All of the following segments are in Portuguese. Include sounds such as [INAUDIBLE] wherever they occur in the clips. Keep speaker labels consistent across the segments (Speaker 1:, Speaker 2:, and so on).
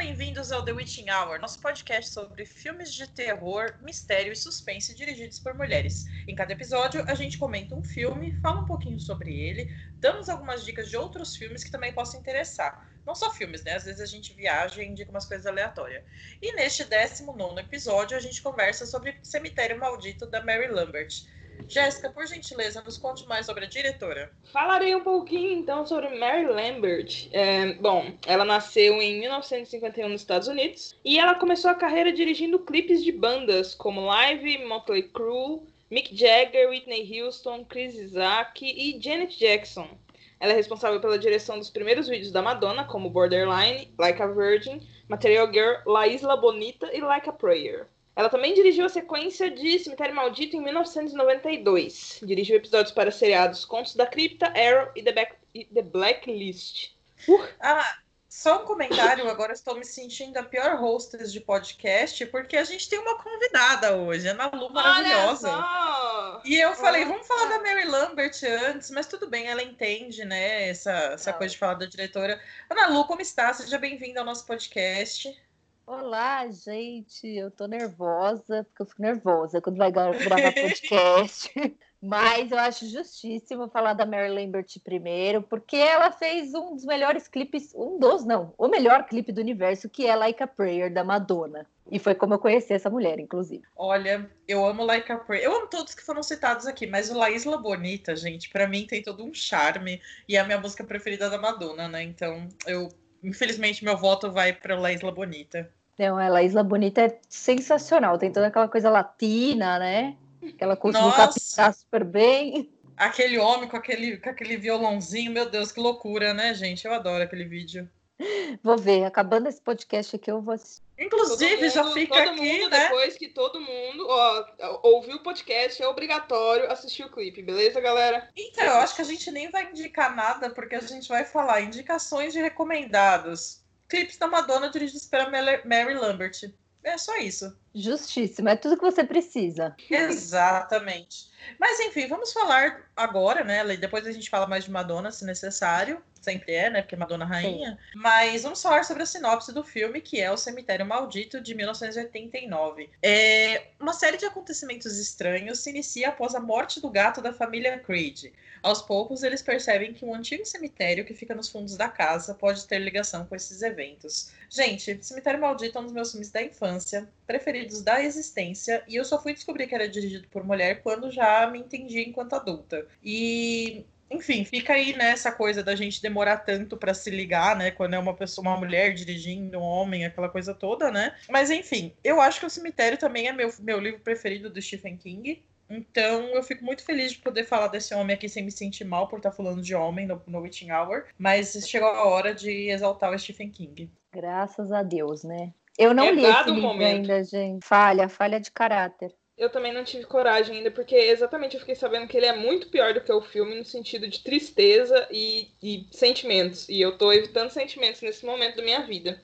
Speaker 1: Bem-vindos ao The Witching Hour, nosso podcast sobre filmes de terror, mistério e suspense dirigidos por mulheres. Em cada episódio, a gente comenta um filme, fala um pouquinho sobre ele, damos algumas dicas de outros filmes que também possam interessar. Não só filmes, né? Às vezes a gente viaja e indica umas coisas aleatórias. E neste 19 episódio, a gente conversa sobre Cemitério Maldito da Mary Lambert. Jéssica, por gentileza, nos conte mais sobre a diretora.
Speaker 2: Falarei um pouquinho então sobre Mary Lambert. É, bom, ela nasceu em 1951 nos Estados Unidos e ela começou a carreira dirigindo clipes de bandas como Live, Motley Crue, Mick Jagger, Whitney Houston, Chris Isaac e Janet Jackson. Ela é responsável pela direção dos primeiros vídeos da Madonna, como Borderline, Like a Virgin, Material Girl, La Isla Bonita e Like a Prayer. Ela também dirigiu a sequência de Cemitério Maldito em 1992. Dirigiu episódios para seriados Contos da Cripta, Arrow e The, Back, e The Blacklist.
Speaker 1: Uh. Ah, só um comentário, agora estou me sentindo a pior hostess de podcast, porque a gente tem uma convidada hoje, Ana Lu maravilhosa. E eu falei, vamos falar da Mary Lambert antes, mas tudo bem, ela entende, né, essa, essa coisa de falar da diretora. Ana Lu, como está? Seja bem-vinda ao nosso podcast.
Speaker 3: Olá, gente. Eu tô nervosa, porque eu fico nervosa quando vai gravar podcast. [LAUGHS] Mas eu acho justíssimo falar da Mary Lambert primeiro, porque ela fez um dos melhores clipes, um dos, não, o melhor clipe do universo, que é Like a Prayer, da Madonna. E foi como eu conheci essa mulher, inclusive.
Speaker 1: Olha, eu amo Like a Prayer. Eu amo todos que foram citados aqui, mas o La Isla Bonita, gente, para mim tem todo um charme. E é a minha música preferida da Madonna, né? Então, eu, infelizmente, meu voto vai para La Isla Bonita.
Speaker 3: Não, ela, Isla Bonita é sensacional. Tem toda aquela coisa latina, né? Que ela conseguiu captar super bem.
Speaker 1: Aquele homem com aquele, com aquele violãozinho, meu Deus, que loucura, né, gente? Eu adoro aquele vídeo. [LAUGHS]
Speaker 3: Vou ver, acabando esse podcast aqui, eu vou assistir.
Speaker 1: Inclusive, mundo, já fica todo
Speaker 2: aqui,
Speaker 1: mundo,
Speaker 2: né? Depois que todo mundo ó, ouviu o podcast, é obrigatório assistir o clipe, beleza, galera?
Speaker 1: Então, eu acho que a gente nem vai indicar nada, porque a gente vai falar indicações de recomendados clipes da Madonna dirigidos pela Mary Lambert. É só isso.
Speaker 3: Justíssimo, é tudo que você precisa.
Speaker 1: Exatamente. Mas enfim, vamos falar agora, né? Depois a gente fala mais de Madonna, se necessário. Sempre é, né? Porque Madonna rainha. Sim. Mas vamos falar sobre a sinopse do filme, que é O Cemitério Maldito, de 1989. É... Uma série de acontecimentos estranhos se inicia após a morte do gato da família Creed. Aos poucos, eles percebem que um antigo cemitério que fica nos fundos da casa pode ter ligação com esses eventos. Gente, Cemitério Maldito é um dos meus filmes da infância, preferidos da existência, e eu só fui descobrir que era dirigido por mulher quando já me entendi enquanto adulta. E enfim, fica aí né, coisa da gente demorar tanto para se ligar, né? Quando é uma pessoa, uma mulher dirigindo, um homem, aquela coisa toda, né? Mas enfim, eu acho que o Cemitério também é meu, meu livro preferido do Stephen King. Então, eu fico muito feliz de poder falar desse homem aqui sem me sentir mal por estar falando de homem no, no Witching Hour. Mas chegou a hora de exaltar o Stephen King.
Speaker 3: Graças a Deus, né? Eu não é li esse livro momento. ainda, gente. Falha, falha de caráter.
Speaker 2: Eu também não tive coragem ainda, porque exatamente eu fiquei sabendo que ele é muito pior do que o filme no sentido de tristeza e, e sentimentos. E eu tô evitando sentimentos nesse momento da minha vida.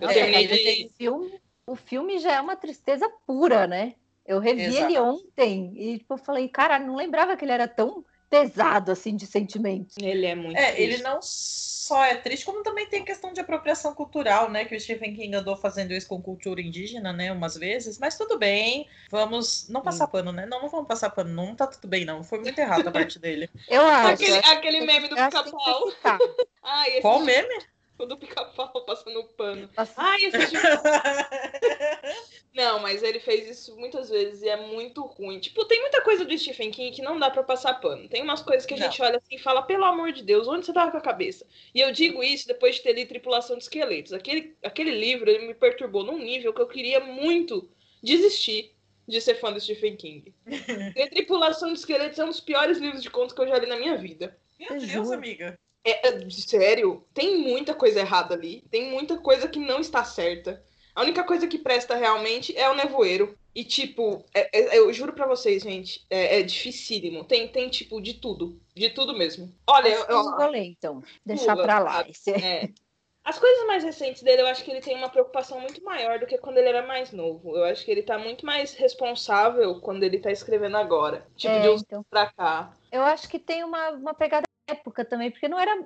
Speaker 2: Eu
Speaker 3: é, terminei de. Filme, o filme já é uma tristeza pura, né? Eu revi Exato. ele ontem e tipo, eu falei, cara, não lembrava que ele era tão pesado assim de sentimentos.
Speaker 2: Ele é muito.
Speaker 1: É, triste. ele não só é triste, como também tem questão de apropriação cultural, né? Que o Stephen King andou fazendo isso com cultura indígena, né? Umas vezes, mas tudo bem. Vamos não passar hum. pano, né? Não, não vamos passar pano, não tá tudo bem, não. Foi muito errado a [LAUGHS] parte dele.
Speaker 3: Eu acho.
Speaker 2: Aquele, aquele meme do pica-pau. [LAUGHS]
Speaker 1: Ai, Qual meme?
Speaker 2: O do pica-pau [LAUGHS] passando pano. Ai, esse [LAUGHS] Não, mas ele fez isso muitas vezes e é muito ruim. Tipo, tem muita coisa do Stephen King que não dá para passar pano. Tem umas coisas que a não. gente olha assim e fala, pelo amor de Deus, onde você tava com a cabeça? E eu digo isso depois de ter lido Tripulação de Esqueletos. Aquele, aquele livro, ele me perturbou num nível que eu queria muito desistir de ser fã do Stephen King. [LAUGHS] e Tripulação de Esqueletos é um dos piores livros de contos que eu já li na minha vida.
Speaker 1: Meu Deus, amiga.
Speaker 2: É, é, sério, tem muita coisa errada ali. Tem muita coisa que não está certa. A única coisa que presta realmente é o nevoeiro. E, tipo, é, é, eu juro para vocês, gente, é, é dificílimo. Tem, tem, tipo, de tudo. De tudo mesmo. Olha, eu,
Speaker 3: eu ler, então. Deixar pula, pra lá. Esse...
Speaker 2: É. As coisas mais recentes dele, eu acho que ele tem uma preocupação muito maior do que quando ele era mais novo. Eu acho que ele tá muito mais responsável quando ele tá escrevendo agora. Tipo,
Speaker 3: é,
Speaker 2: de uns
Speaker 3: então.
Speaker 2: pra cá.
Speaker 3: Eu acho que tem uma, uma pegada época também, porque não era,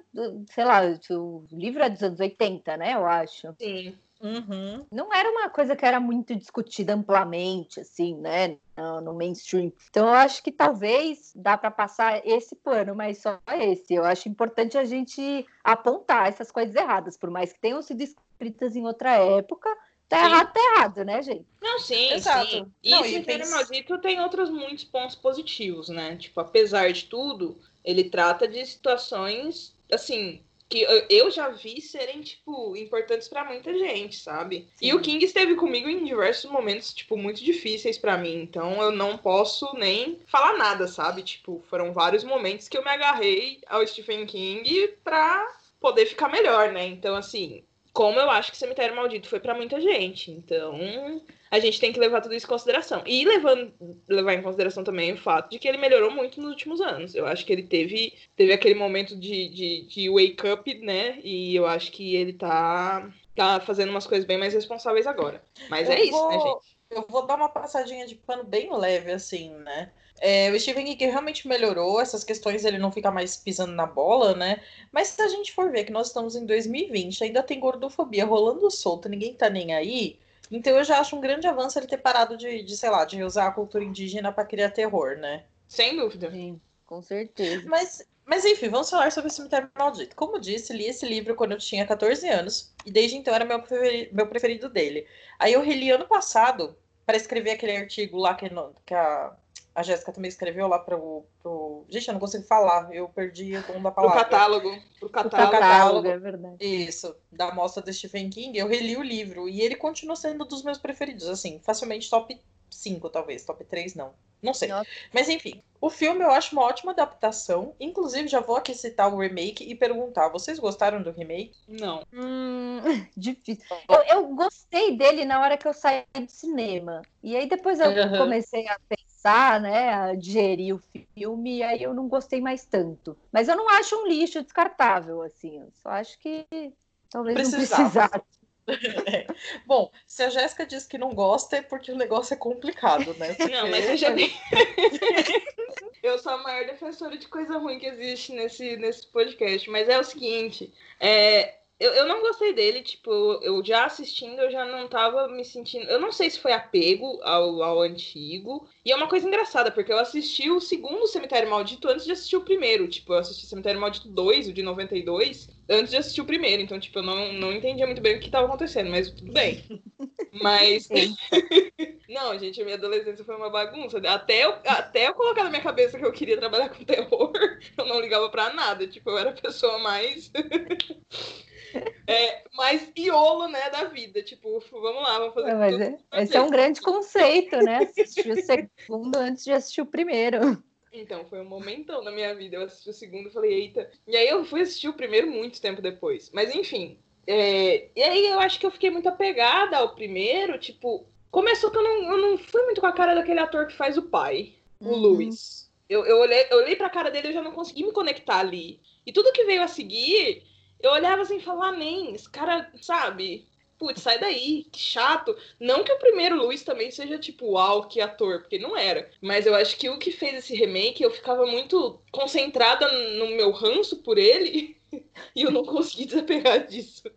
Speaker 3: sei lá, o livro é dos anos 80, né? Eu acho.
Speaker 2: Sim.
Speaker 1: Uhum.
Speaker 3: Não era uma coisa que era muito discutida amplamente, assim, né? No, no mainstream. Então, eu acho que talvez dá para passar esse pano, mas só esse. Eu acho importante a gente apontar essas coisas erradas, por mais que tenham sido escritas em outra época. Tá
Speaker 2: Sim.
Speaker 3: errado, tá errado, né, gente?
Speaker 2: Não, sim,
Speaker 1: Exato.
Speaker 2: sim. E
Speaker 1: Não,
Speaker 2: o
Speaker 1: e
Speaker 2: Cemitério
Speaker 1: tem-
Speaker 2: Maldito tem outros muitos pontos positivos, né? Tipo, apesar de tudo, ele trata de situações, assim, que eu- já vi serem, tipo, importantes pra muita gente, sabe? E
Speaker 3: Sim.
Speaker 2: o King esteve comigo em diversos momentos, tipo, muito difíceis pra mim. Então eu não posso nem falar nada, sabe? Tipo, foram vários momentos que eu me agarrei ao Stephen King pra poder ficar melhor, né? Então, assim, como eu acho que Cemitério Maldito foi pra muita gente. Então, a gente tem que levar tudo isso em consideração. E levando, levar em consideração também o fato de que ele melhorou muito nos últimos anos. Eu acho que ele teve, teve aquele momento de, de, de wake up, né? E eu acho que ele tá, tá fazendo umas coisas bem mais responsáveis agora. Mas
Speaker 1: Eu
Speaker 2: é isso,
Speaker 1: vou-
Speaker 2: né, gente?
Speaker 1: Eu vou dar uma passadinha de pano bem leve, assim, né? É, o Stephen King realmente melhorou essas questões, ele não fica mais pisando na bola, né? Mas se a gente for ver que nós estamos em 2020, ainda tem gordofobia rolando solta, ninguém tá nem aí. Então eu já acho um grande avanço ele ter parado de, de sei lá, de usar a cultura indígena pra criar terror, né?
Speaker 2: Sem dúvida.
Speaker 3: Sim, com certeza.
Speaker 1: Mas, mas enfim, vamos falar sobre o Cemitério Maldito. Como disse, li esse livro quando eu tinha 14 anos e desde então era meu preferi- meu preferido dele. Aí eu reli ano passado para escrever aquele artigo lá que, no- que a, a Jéssica também escreveu lá pro, pro. Gente, eu não consigo falar, eu perdi o tom da
Speaker 2: Pro
Speaker 1: palavra.
Speaker 2: catálogo. Pro
Speaker 3: O
Speaker 2: catálogo.
Speaker 3: catálogo, é verdade.
Speaker 1: Isso, da mostra do Stephen King, eu reli o livro e ele continua sendo dos meus preferidos, assim, facilmente top 5, talvez, top 3 não. Não sei.
Speaker 3: Nossa.
Speaker 1: Mas enfim, o filme eu acho uma ótima adaptação. Inclusive, já vou aqui citar o remake e perguntar: vocês gostaram do remake?
Speaker 2: Não.
Speaker 3: Hum, [LAUGHS] difícil. Eu, eu gostei dele na hora que eu saí do cinema. E aí depois eu
Speaker 1: Aham.
Speaker 3: comecei a pensar, né, a digerir o filme, e aí eu não gostei mais tanto. Mas eu não acho um lixo descartável, assim. Eu só acho que talvez não
Speaker 1: Precisava.
Speaker 3: precisasse. [LAUGHS]
Speaker 1: Bom, se a Jéssica diz que não gosta, é porque o negócio é complicado, né? [LAUGHS]
Speaker 2: Não, mas
Speaker 1: Porque-
Speaker 2: seja [LAUGHS] bem. Eu sou a maior defensora de coisa ruim que existe nesse, nesse podcast. Mas é o seguinte: é, eu, eu não gostei dele, tipo, eu já assistindo, eu já não tava me sentindo. Eu não sei se foi apego ao, ao antigo. E é uma coisa engraçada, porque eu assisti o segundo Cemitério Maldito antes de assistir o primeiro. Tipo, eu assisti Cemitério Maldito 2, o de 92, antes de assistir o primeiro. Então, tipo, eu não, não entendia muito bem o que tava acontecendo, mas tudo bem. [LAUGHS] Mas. [LAUGHS] Não, gente, a minha adolescência foi uma bagunça. Até eu, até eu colocar na minha cabeça que eu queria trabalhar com terror, [LAUGHS] eu não ligava pra nada. Tipo, eu era a pessoa mais. É, mais iolo, né, da vida. Tipo, vamos lá, vamos fazer
Speaker 3: É, mas é- esse é um grande conceito, né? Assistir o segundo antes de assistir o primeiro.
Speaker 2: Então, foi um momentão na minha vida. Eu assisti o segundo e falei, eita. E aí eu fui assistir o primeiro muito tempo depois. Mas enfim. é, E aí eu acho que eu fiquei muito apegada ao primeiro. Tipo, começou que eu não, eu não fui muito com a cara daquele ator que faz o pai, o
Speaker 3: Uhum.
Speaker 2: Luiz. Eu, eu, olhei, eu olhei pra cara dele e eu já não consegui me conectar ali. E tudo que veio a seguir, eu olhava assim e falava, nem, esse cara, sabe? Putz, sai daí, que chato. Não que o primeiro Luiz também seja tipo, uau, que ator, porque não era. Mas eu acho que o que fez esse remake, eu ficava muito concentrada no meu ranço por ele. [LAUGHS] E eu não consegui desapegar disso.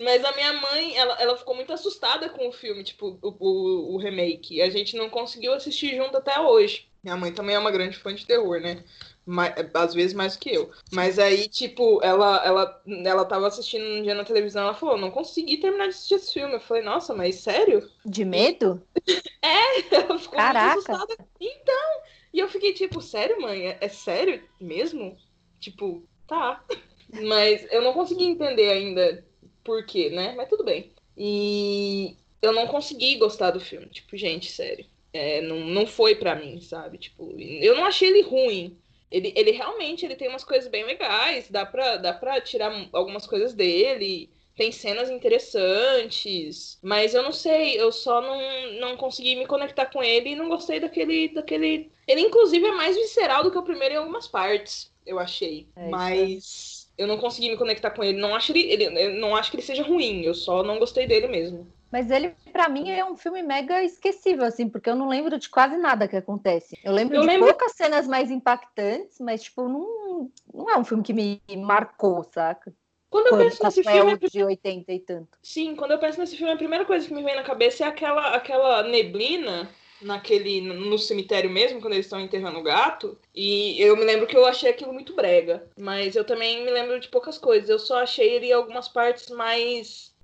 Speaker 2: Mas a minha mãe, ela, ela ficou muito assustada com o filme, tipo, o, o, o remake. A gente não conseguiu assistir junto até hoje. Minha mãe também é uma grande fã de terror, né? Ma- às vezes mais que eu. Mas aí, tipo, ela, ela, ela tava assistindo um dia na televisão, ela falou, não consegui terminar de assistir esse filme. Eu falei, nossa, mas sério?
Speaker 3: De medo? [LAUGHS]
Speaker 2: Ela ficou
Speaker 3: Caraca.
Speaker 2: muito assustada. Então, e eu fiquei tipo, sério, mãe? É, é sério mesmo? Tipo, tá. Mas eu não consegui entender ainda por quê, né? Mas tudo bem. E eu não consegui gostar do filme. Tipo, gente, sério. É, não, não foi pra mim, sabe? Tipo, eu não achei ele ruim. Ele, ele realmente ele tem umas coisas bem legais. Dá pra, dá pra tirar algumas coisas dele tem cenas interessantes, mas eu não sei, eu só não, não consegui me conectar com ele e não gostei daquele, daquele. Ele, inclusive, é mais visceral do que o primeiro em algumas partes, eu achei.
Speaker 3: É, isso
Speaker 2: mas eu não consegui me conectar com ele. Não acho ele, ele, não acho que ele seja ruim, eu só não gostei dele mesmo.
Speaker 3: Mas ele, para mim, é um filme mega esquecível, assim, porque eu não lembro de quase nada que acontece. Eu lembro eu de lembro... poucas cenas mais impactantes, mas, tipo, não, não é um filme que me marcou, saca?
Speaker 2: Quando eu penso nesse filme.
Speaker 3: de 80 e tanto.
Speaker 2: Sim, quando eu penso nesse filme, a primeira coisa que me vem na cabeça é aquela, aquela neblina naquele no cemitério mesmo, quando eles estão enterrando o gato. E eu me lembro que eu achei aquilo muito brega. Mas eu também me lembro de poucas coisas. Eu só achei ele algumas partes mais.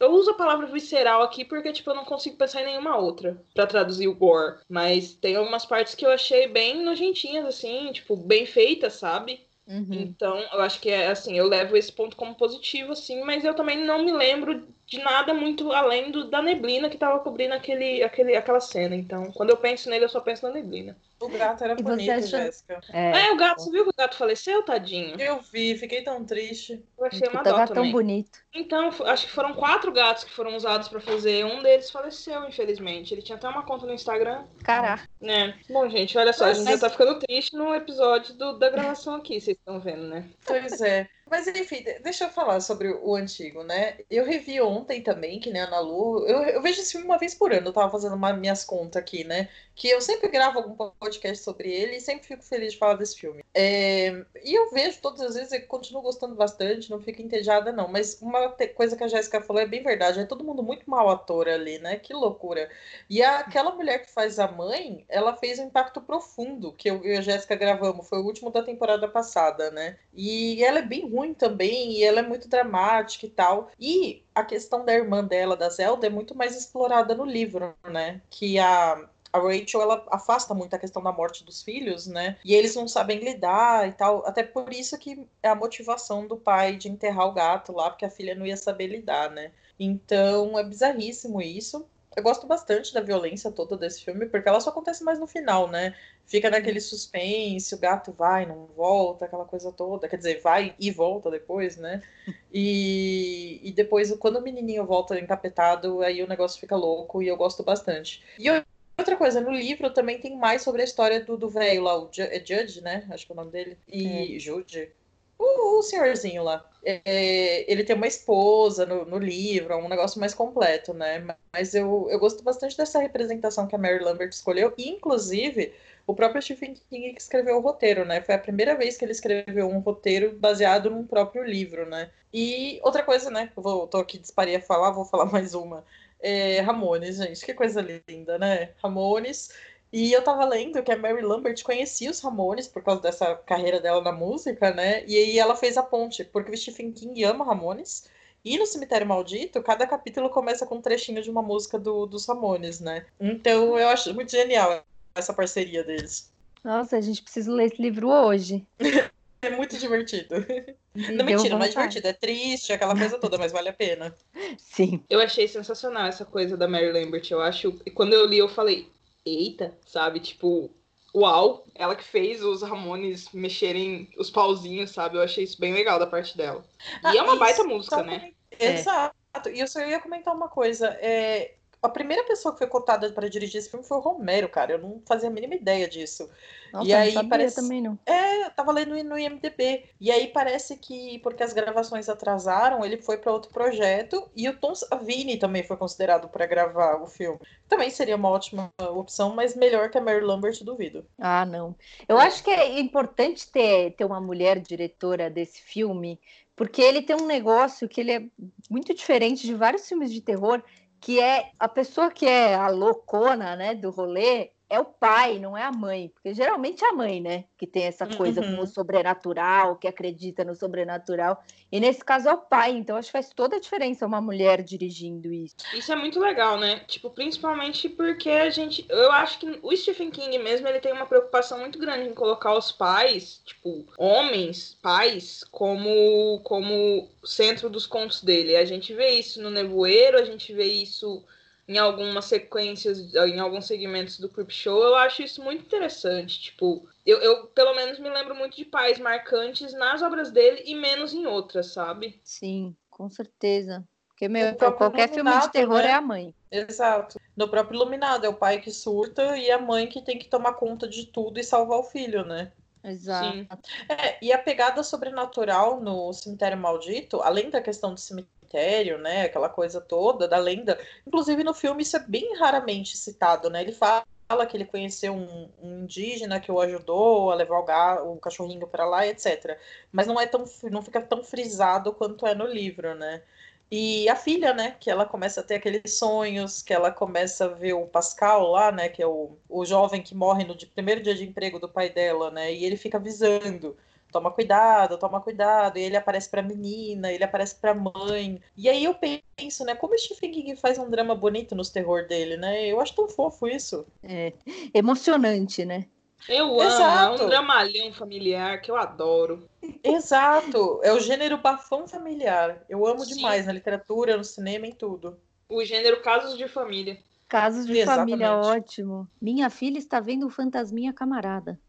Speaker 2: Eu uso a palavra visceral aqui porque, tipo, eu não consigo pensar em nenhuma outra para traduzir o gore. Mas tem algumas partes que eu achei bem nojentinhas, assim, tipo, bem feitas, sabe? Uhum. Então, eu acho que é assim, eu levo esse ponto como positivo, assim, mas eu também não me lembro de nada muito além do, da neblina que tava cobrindo aquele, aquele, aquela cena. Então, quando eu penso nele, eu só penso na neblina.
Speaker 1: O gato era e bonito, acha... Jéssica.
Speaker 2: É. é, o gato, você viu que o gato faleceu, tadinho?
Speaker 1: Eu vi, fiquei tão triste.
Speaker 2: Eu achei uma dó
Speaker 3: tão bonito.
Speaker 2: Então, acho que foram quatro gatos que foram usados para fazer. Um deles faleceu, infelizmente. Ele tinha até uma conta no Instagram.
Speaker 3: Caraca.
Speaker 2: É. Bom, gente, olha só, a gente já tá ficando triste no episódio do, da gravação aqui, vocês estão vendo, né?
Speaker 1: Pois é. Mas enfim, deixa eu falar sobre o antigo, né? Eu revi ontem também, que nem a Ana Lu. Eu, eu vejo esse filme uma vez por ano, eu tava fazendo uma, minhas contas aqui, né? Que eu sempre gravo algum podcast sobre ele e sempre fico feliz de falar desse filme. É, e eu vejo todas as vezes, eu continuo gostando bastante, não fico entediada, não. Mas uma coisa que a Jéssica falou é bem verdade, é todo mundo muito mal ator ali, né? Que loucura. E a, aquela mulher que faz a mãe, ela fez um impacto profundo, que eu e a Jéssica gravamos, foi o último da temporada passada, né? E ela é bem ruim ruim também, e ela é muito dramática e tal. E a questão da irmã dela, da Zelda, é muito mais explorada no livro, né? Que a, a Rachel ela afasta muito a questão da morte dos filhos, né? E eles não sabem lidar e tal. Até por isso que é a motivação do pai de enterrar o gato lá, porque a filha não ia saber lidar, né? Então é bizarríssimo isso. Eu gosto bastante da violência toda desse filme, porque ela só acontece mais no final, né? Fica naquele suspense, o gato vai, não volta, aquela coisa toda. Quer dizer, vai e volta depois, né? [LAUGHS] E, e depois, quando o menininho volta encapetado, aí o negócio fica louco e eu gosto bastante. E eu Outra coisa, no livro também tem mais sobre a história do velho lá, o é Judge, né? Acho que é o nome dele. E é. Jude o, o senhorzinho lá. É, ele tem uma esposa no, no, livro, é um negócio mais completo, né? Mas eu, eu gosto bastante dessa representação que a Mary Lambert escolheu, e inclusive o próprio Stephen King que escreveu o roteiro, né? Foi a primeira vez que ele escreveu um roteiro baseado num próprio livro, né? E outra coisa, né? Vou, tô aqui disparei a falar, vou falar [LAUGHS] mais uma. É, Ramones, gente, que coisa linda, né? Ramones e eu tava lendo que a Mary Lambert conhecia os Ramones por causa dessa carreira dela na música, né? E aí ela fez a ponte, porque o Stephen King ama Ramones. E no Cemitério Maldito, cada capítulo começa com um trechinho de uma música do, dos Ramones, né? Então eu acho muito genial essa parceria deles.
Speaker 3: Nossa, a gente precisa ler esse livro hoje. [LAUGHS]
Speaker 1: é muito divertido. [LAUGHS] Me não, mentira, não é divertido, é triste, aquela coisa toda, mas vale a pena.
Speaker 3: Sim.
Speaker 2: Eu achei sensacional essa coisa da Mary Lambert. Eu acho. E quando eu li, eu falei, eita, sabe? Tipo, uau, ela que fez os Ramones mexerem os pauzinhos, sabe? Eu achei isso bem legal da parte dela. E ah, é uma baita música, né?
Speaker 1: Exato. E eu só ia comentar uma coisa. É, a primeira pessoa que foi cotada para dirigir esse filme foi o Romero, cara. Eu não fazia a mínima ideia disso.
Speaker 3: Nossa, e aí não parece também não.
Speaker 1: É, tava lendo no IMDb. E aí parece que porque as gravações atrasaram, ele foi para outro projeto e o Tom Savini também foi considerado para gravar o filme. Também seria uma ótima opção, mas melhor que a Mary Lambert, duvido.
Speaker 3: Ah, não. Eu acho que é importante ter, ter uma mulher diretora desse filme, porque ele tem um negócio que ele é muito diferente de vários filmes de terror que é a pessoa que é a loucona, né, do rolê, é o pai, não é a mãe, porque geralmente é a mãe, né, que tem essa coisa uhum. com o sobrenatural, que acredita no sobrenatural, e nesse caso é o pai, então acho que faz toda a diferença uma mulher dirigindo isso.
Speaker 2: Isso é muito legal, né? Tipo, principalmente porque a gente, eu acho que o Stephen King mesmo, ele tem uma preocupação muito grande em colocar os pais, tipo, homens, pais, como como centro dos contos dele. A gente vê isso no Nevoeiro, a gente vê isso em algumas sequências, em alguns segmentos do Creep Show, eu acho isso muito interessante. Tipo, eu, eu pelo menos me lembro muito de pais marcantes nas obras dele e menos em outras, sabe?
Speaker 3: Sim, com certeza. Porque meu, qualquer filme de terror né? é a mãe.
Speaker 1: Exato. No próprio Iluminado, é o pai que surta e a mãe que tem que tomar conta de tudo e salvar o filho, né?
Speaker 3: Exato.
Speaker 1: É, e a pegada sobrenatural no Cemitério Maldito, além da questão do cemitério, né, aquela coisa toda da lenda, inclusive no filme isso é bem raramente citado, né? Ele fala que ele conheceu um, um indígena que o ajudou a levar o, ga, o cachorrinho para lá, etc. Mas não é tão, não fica tão frisado quanto é no livro, né? E a filha, né, que ela começa a ter aqueles sonhos, que ela começa a ver o Pascal lá, né, que é o, o jovem que morre no primeiro dia de emprego do pai dela, né, e ele fica avisando, toma cuidado, toma cuidado, e ele aparece pra menina, ele aparece pra mãe, e aí eu penso, né, como o Stephen King faz um drama bonito nos terror dele, né, eu acho tão fofo isso.
Speaker 3: É, emocionante, né?
Speaker 2: Eu amo, é um dramalhão familiar que eu adoro.
Speaker 1: Exato, é o gênero bafão familiar. Eu amo Sim. demais na literatura, no cinema, em tudo.
Speaker 2: O gênero casos de família.
Speaker 3: Casos de Exatamente. família, ótimo. Minha filha está vendo o fantasminha camarada.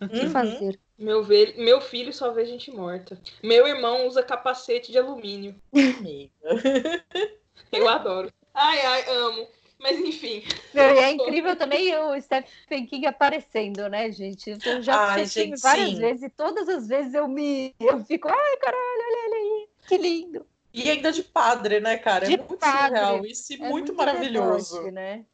Speaker 3: O que uhum. fazer?
Speaker 2: Meu, ve... Meu filho só vê gente morta. Meu irmão usa capacete de alumínio. Eu adoro. Ai, ai, amo. Mas enfim.
Speaker 3: É [LAUGHS] incrível também o Stephen King aparecendo, né, gente? Eu já assisti várias sim. vezes e todas as vezes eu me eu fico, ai, caralho, olha ele aí, que lindo.
Speaker 1: E ainda de padre, né, cara? É de é muito padre. surreal isso e é muito, muito maravilhoso.
Speaker 3: Deboche, né?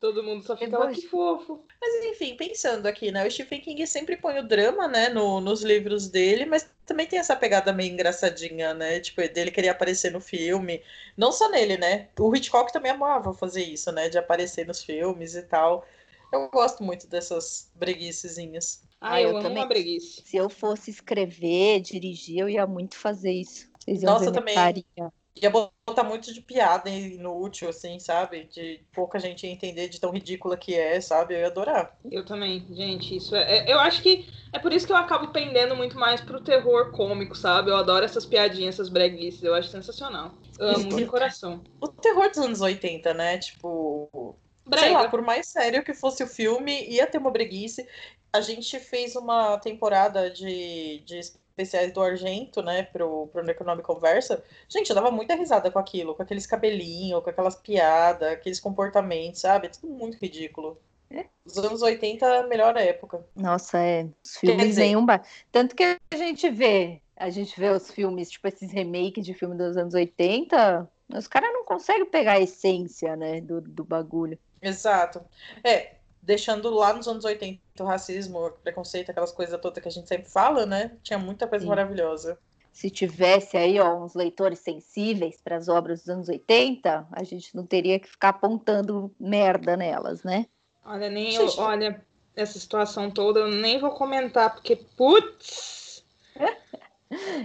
Speaker 2: Todo mundo só fica lá, que fofo.
Speaker 1: Mas enfim, pensando aqui, né? O Stephen King sempre põe o drama, né, no, nos livros dele, mas também tem essa pegada meio engraçadinha, né? Tipo, dele querer aparecer no filme. Não só nele, né? O Hitchcock também amava fazer isso, né? De aparecer nos filmes e tal. Eu gosto muito dessas breguicezinhas.
Speaker 2: Ah, ah eu, eu amo também. breguice.
Speaker 3: Se eu fosse escrever, dirigir, eu ia muito fazer isso.
Speaker 1: Vocês Nossa, também. Carinha ia botar muito de piada inútil, assim, sabe? De pouca gente ia entender de tão ridícula que é, sabe? Eu ia adorar.
Speaker 2: Eu também, gente, isso é, é. Eu acho que é por isso que eu acabo pendendo muito mais pro terror cômico, sabe? Eu adoro essas piadinhas, essas breguices, eu acho sensacional. Amo de coração.
Speaker 1: O terror dos anos 80, né? Tipo. Brega. Sei lá, por mais sério que fosse o filme, ia ter uma breguice. A gente fez uma temporada de, de especiais do Argento, né, pro, pro Necronome Conversa, gente, eu dava muita risada com aquilo, com aqueles cabelinhos, com aquelas piadas, aqueles comportamentos, sabe? Tudo muito ridículo. É. Os anos 80 é a melhor época.
Speaker 3: Nossa, é. Os filmes nenhum. Tanto que a gente vê, a gente vê os filmes, tipo esses remakes de filme dos anos 80, os caras não conseguem pegar a essência, né, do, do bagulho.
Speaker 1: Exato. É, deixando lá nos anos 80 o racismo, o preconceito, aquelas coisas todas que a gente sempre fala, né? Tinha muita coisa Sim. maravilhosa.
Speaker 3: Se tivesse aí ó, uns leitores sensíveis para as obras dos anos 80, a gente não teria que ficar apontando merda nelas, né?
Speaker 2: Olha, nem eu, olha, essa situação toda eu nem vou comentar, porque putz! [LAUGHS]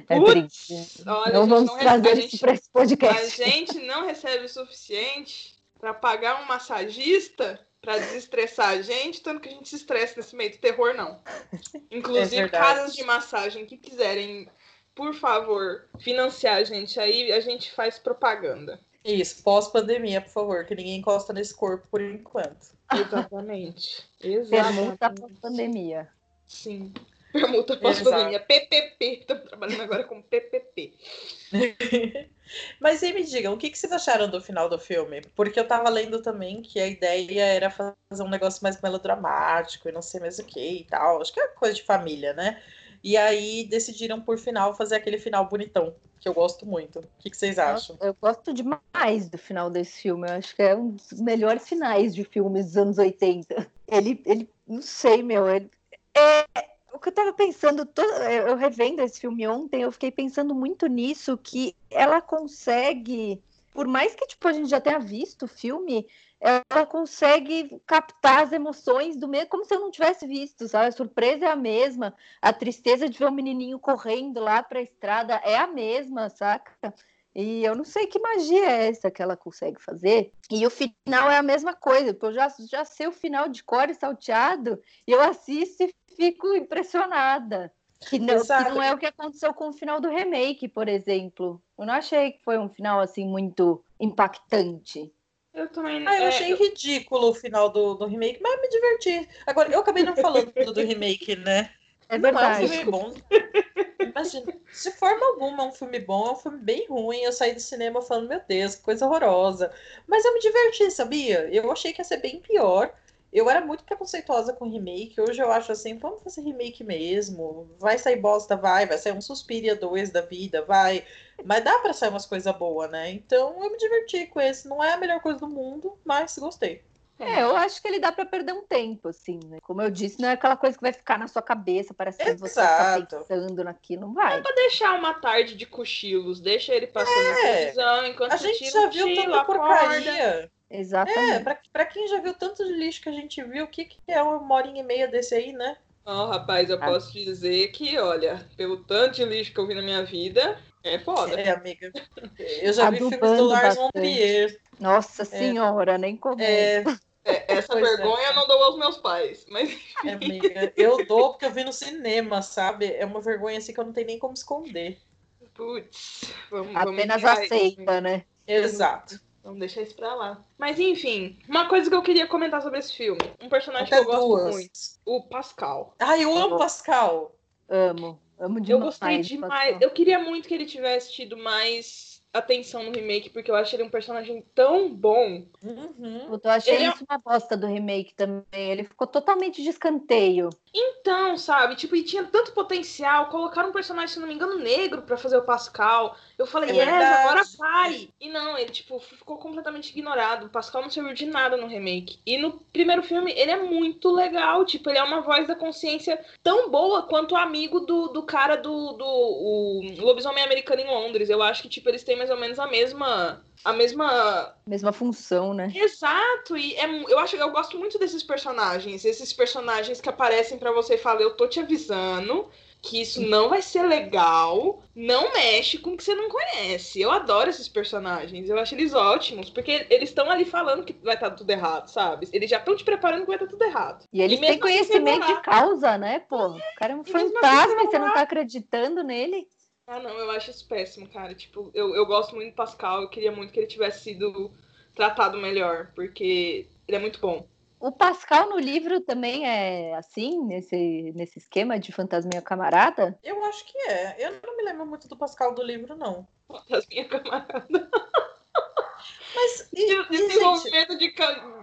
Speaker 3: É putz olha, não vamos não trazer isso para esse podcast.
Speaker 2: A gente não recebe o suficiente para pagar um massagista para desestressar a gente, tanto que a gente se estressa nesse meio do terror, não. Inclusive, é casas de massagem que quiserem, por favor, financiar a gente aí, a gente faz propaganda.
Speaker 1: Isso, pós-pandemia, por favor, que ninguém encosta nesse corpo por enquanto.
Speaker 2: Exatamente.
Speaker 3: Exatamente. Permuta pós-pandemia.
Speaker 2: Sim. Permuta pós-pandemia. PPP. Estamos trabalhando agora com PPP. [LAUGHS]
Speaker 1: Mas aí me digam, o que, que vocês acharam do final do filme? Porque eu tava lendo também que a ideia era fazer um negócio mais melodramático e não sei mais o que e tal. Acho que é coisa de família, né? E aí decidiram, por final, fazer aquele final bonitão, que eu gosto muito. O que, que vocês acham?
Speaker 3: Eu, eu gosto demais do final desse filme. Eu acho que é um dos melhores finais de filmes dos anos 80. Ele, ele não sei, meu, ele é o que eu tava pensando, eu revendo esse filme ontem, eu fiquei pensando muito nisso, que ela consegue, por mais que tipo, a gente já tenha visto o filme, ela consegue captar as emoções do mesmo, como se eu não tivesse visto, sabe? A surpresa é a mesma, a tristeza de ver o menininho correndo lá para a estrada é a mesma, saca? E eu não sei que magia é essa que ela consegue fazer. E o final é a mesma coisa, porque eu já, já sei o final de cor e salteado, e eu assisto e fico impressionada. Que não, que não é o que aconteceu com o final do remake, por exemplo. Eu não achei que foi um final assim muito impactante.
Speaker 2: Eu também.
Speaker 1: Ah, eu é, achei eu... ridículo o final do, do remake, mas me diverti. Agora, eu acabei não falando do remake, né?
Speaker 3: É verdade.
Speaker 1: Não é um filme bom. Imagina, de forma alguma é um filme bom, é um filme bem ruim. Eu saí do cinema falando, meu Deus, que coisa horrorosa. Mas eu me diverti, sabia? Eu achei que ia ser bem pior. Eu era muito preconceituosa com remake, hoje eu acho assim, vamos fazer remake mesmo. Vai sair bosta, vai, vai sair um Suspiria 2 da vida, vai. Mas dá pra sair umas coisas boas, né? Então eu me diverti com esse. Não é a melhor coisa do mundo, mas gostei.
Speaker 3: É, eu acho que ele dá para perder um tempo, assim, né? Como eu disse, não é aquela coisa que vai ficar na sua cabeça, parece que você tá pensando naquilo, não vai.
Speaker 2: É pra deixar uma tarde de cochilos, deixa ele passando é. na televisão enquanto
Speaker 1: a gente já viu tanta porcaria.
Speaker 3: Exatamente.
Speaker 1: É, pra, pra, quem já viu tanto de lixo que a gente viu, o que, que é uma horinha e meia desse aí, né?
Speaker 2: Ó, oh, rapaz, eu ah. posso dizer que, olha, pelo tanto de lixo que eu vi na minha vida, é foda.
Speaker 1: É, amiga. Eu já vi filmes do Lars von Trier.
Speaker 3: Nossa é. senhora, nem comenta.
Speaker 2: É, é, essa pois é. vergonha é. eu não dou aos meus pais. Mas...
Speaker 1: É, amiga, eu dou porque eu vi no cinema, sabe? É uma vergonha assim que eu não tenho nem como esconder.
Speaker 2: Putz,
Speaker 3: vamos, Apenas vamos aceita, né?
Speaker 1: Exato.
Speaker 2: Vamos deixar isso pra lá. Mas enfim, uma coisa que eu queria comentar sobre esse filme. Um personagem Até que eu gosto duas. muito. O Pascal.
Speaker 1: Ai, eu amo Pascal.
Speaker 3: Amo. Amo demais.
Speaker 2: Eu gostei demais. Pascal. Eu queria muito que ele tivesse tido mais atenção no remake, porque eu acho ele um personagem tão bom.
Speaker 3: Uhum. Eu achei ele é isso uma bosta do remake também. Ele ficou totalmente de escanteio.
Speaker 2: Então, sabe? Tipo, e tinha tanto potencial. Colocaram um personagem, se não me engano, negro para fazer o Pascal. Eu falei, é yes, agora pare. E não, ele, tipo, ficou completamente ignorado. O Pascal não serviu de nada no remake. E no primeiro filme, ele é muito legal. Tipo, ele é uma voz da consciência tão boa quanto o amigo do, do cara do, do o lobisomem americano em Londres. Eu acho que, tipo, eles têm mais ou menos a mesma a mesma
Speaker 3: mesma função, né?
Speaker 2: Exato. E é, eu acho eu gosto muito desses personagens, esses personagens que aparecem para você e falam, eu tô te avisando que isso não vai ser legal, não mexe com o que você não conhece. Eu adoro esses personagens, eu acho eles ótimos, porque eles estão ali falando que vai estar tá tudo errado, sabe? Eles já estão te preparando que vai estar tá tudo errado.
Speaker 3: E eles e têm assim conhecimento de causa, né, pô? O cara é um fantasma e você não tá acreditando nele.
Speaker 2: Ah, não, eu acho isso péssimo, cara. Tipo, eu, eu gosto muito do Pascal, eu queria muito que ele tivesse sido tratado melhor, porque ele é muito bom.
Speaker 3: O Pascal no livro também é assim, nesse, nesse esquema de fantasminha camarada?
Speaker 1: Eu acho que é. Eu não me lembro muito do Pascal do livro, não.
Speaker 2: Fantasminha camarada.
Speaker 1: Mas. E,
Speaker 2: desenvolvimento, e, de,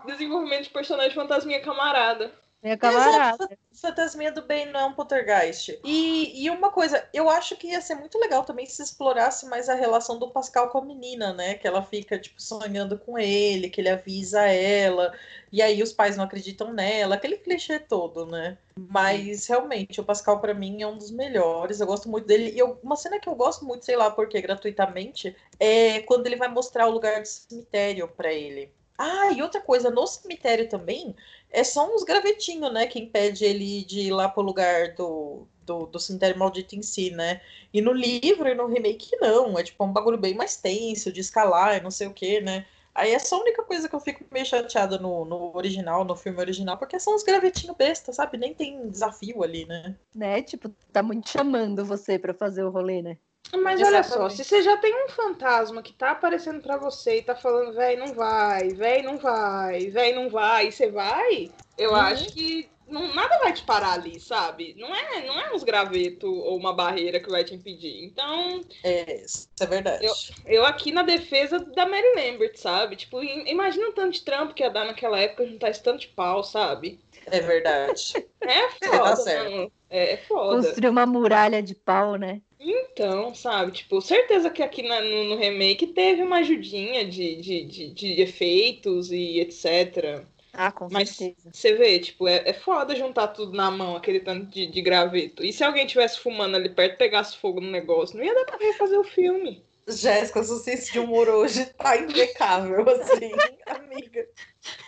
Speaker 2: desenvolvimento de personagem fantasminha camarada.
Speaker 3: Minha camarada.
Speaker 1: Fantasminha do Bem não é um poltergeist. E, e uma coisa, eu acho que ia ser muito legal também se explorasse mais a relação do Pascal com a menina, né? Que ela fica, tipo, sonhando com ele, que ele avisa ela, e aí os pais não acreditam nela, aquele clichê todo, né? Mas realmente, o Pascal para mim é um dos melhores, eu gosto muito dele. E eu, uma cena que eu gosto muito, sei lá porque, gratuitamente, é quando ele vai mostrar o lugar do cemitério para ele. Ah, e outra coisa, no cemitério também, é só uns gravetinhos, né, que impede ele de ir lá pro lugar do, do, do cemitério maldito em si, né? E no livro e no remake, não. É tipo um bagulho bem mais tenso, de escalar e não sei o que, né? Aí é a única coisa que eu fico meio chateada no, no original, no filme original, porque são uns gravetinhos besta, sabe? Nem tem desafio ali, né?
Speaker 3: Né? Tipo, tá muito chamando você para fazer o rolê, né?
Speaker 2: Mas Exatamente. olha só, se você já tem um fantasma que tá aparecendo para você e tá falando, véi, não vai, véi, não vai, véi, não vai, e você vai, eu uhum. acho que não, nada vai te parar ali, sabe? Não é, não é uns gravetos ou uma barreira que vai te impedir. Então.
Speaker 1: É, isso é verdade.
Speaker 2: Eu, eu aqui na defesa da Mary Lambert, sabe? Tipo, imagina o tanto de trampo que ia dar naquela época juntar esse tanto de pau, sabe?
Speaker 1: É verdade.
Speaker 2: É [LAUGHS] foda, tá mano. É, é foda.
Speaker 3: Construir uma muralha de pau, né?
Speaker 2: Então, sabe, tipo, certeza que aqui na, no, no, remake teve uma ajudinha de, de, de, de, efeitos e etc.
Speaker 3: Ah, com
Speaker 2: Mas
Speaker 3: certeza.
Speaker 2: Você vê, tipo, é, é foda juntar tudo na mão, aquele tanto de, de graveto. E se alguém tivesse fumando ali perto, pegasse fogo no negócio, não ia dar pra refazer o filme.
Speaker 1: Jéssica, seu senso de humor hoje tá impecável, assim, [LAUGHS] amiga.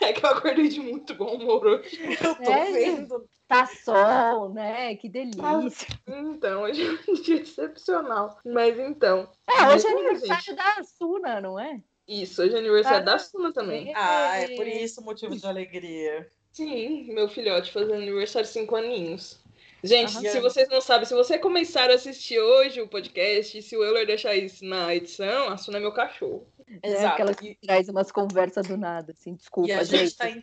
Speaker 2: É que eu acordei de muito bom humor hoje.
Speaker 1: Eu tô é, vendo.
Speaker 3: Tá sol, né? Que delícia.
Speaker 2: Então, hoje é um dia excepcional. Mas então.
Speaker 3: É, hoje é aniversário gente. da Suna, não é?
Speaker 2: Isso, hoje é aniversário ah, da Suna também.
Speaker 1: Ah, é por isso motivo de alegria.
Speaker 2: Sim, meu filhote fazendo aniversário de 5 aninhos. Gente, se vocês não sabem, se você começar a assistir hoje o podcast, se o Euler deixar isso na edição, a Suna é meu cachorro.
Speaker 3: É, Exato. Aquela que traz umas conversas do nada, assim, desculpa,
Speaker 1: e a gente. gente. Tá em,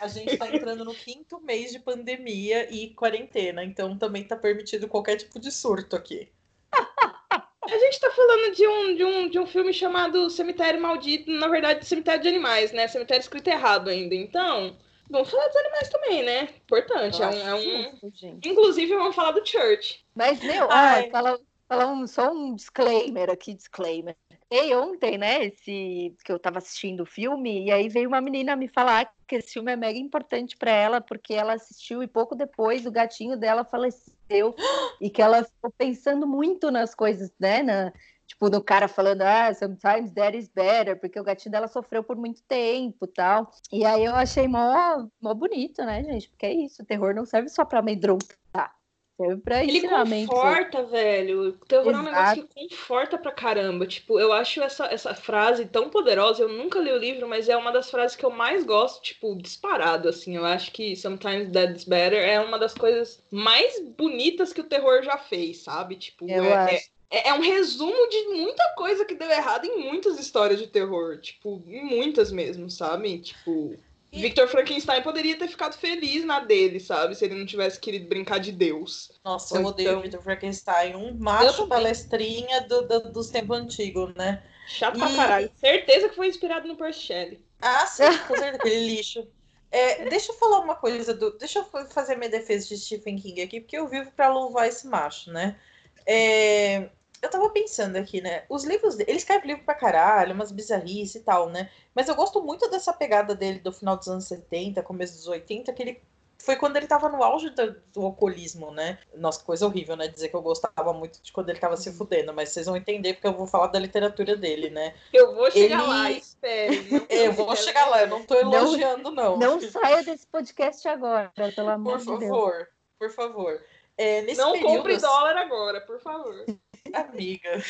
Speaker 1: a gente tá entrando no quinto mês de pandemia e quarentena, então também tá permitido qualquer tipo de surto aqui.
Speaker 2: A gente tá falando de um, de, um, de um filme chamado Cemitério Maldito, na verdade, Cemitério de Animais, né? Cemitério escrito errado ainda. Então, Vamos falar dos animais também, né? Importante. É um, é um... Inclusive, vamos falar do Church.
Speaker 3: Mas, meu, ah, fala, fala um, só um disclaimer aqui, disclaimer. E ontem, né, esse que eu tava assistindo o filme, e aí veio uma menina me falar que esse filme é mega importante para ela, porque ela assistiu e pouco depois o gatinho dela faleceu, [GASPS] e que ela ficou pensando muito nas coisas, né, na, tipo, no cara falando, ah, sometimes that is better, porque o gatinho dela sofreu por muito tempo tal. E aí eu achei mó, mó bonito, né, gente? Porque é isso, o terror não serve só pra amedrontar. Serve pra
Speaker 2: Ele conforta, velho. O terror Exato. é um negócio que conforta pra caramba. Tipo, eu acho essa, essa frase tão poderosa. Eu nunca li o livro, mas é uma das frases que eu mais gosto, tipo, disparado, assim. Eu acho que Sometimes That's Better é uma das coisas mais bonitas que o terror já fez, sabe? Tipo, eu é, é acho. É, é um resumo de muita coisa que deu errado em muitas histórias de terror. Tipo, em muitas mesmo, sabe? Tipo. Victor Frankenstein poderia ter ficado feliz na dele, sabe? Se ele não tivesse querido brincar de Deus.
Speaker 1: Nossa, Ou eu odeio então... Victor Frankenstein. Um macho palestrinha do, do, dos tempos antigos, né?
Speaker 2: Chato e... pra caralho. Certeza que foi inspirado no Percy Shelley.
Speaker 1: Ah, sim, [LAUGHS] com certeza, aquele lixo. É, deixa eu falar uma coisa do. Deixa eu fazer minha defesa de Stephen King aqui, porque eu vivo para louvar esse macho, né? É, eu tava pensando aqui, né? Os livros dele, ele escreve livro pra caralho, umas bizarrices e tal, né? Mas eu gosto muito dessa pegada dele do final dos anos 70, começo dos 80, que ele foi quando ele tava no auge do, do alcoolismo, né? Nossa, coisa horrível, né? Dizer que eu gostava muito de quando ele tava se fudendo, mas vocês vão entender porque eu vou falar da literatura dele, né?
Speaker 2: Eu vou chegar ele... lá, espere. [LAUGHS]
Speaker 1: eu vou chegar lá, eu não tô elogiando, não.
Speaker 3: Não, não saia desse podcast agora, pelo amor
Speaker 1: por
Speaker 3: de
Speaker 1: Deus. Por favor, por favor. É,
Speaker 2: não período, compre dólar agora, por favor.
Speaker 1: Amiga,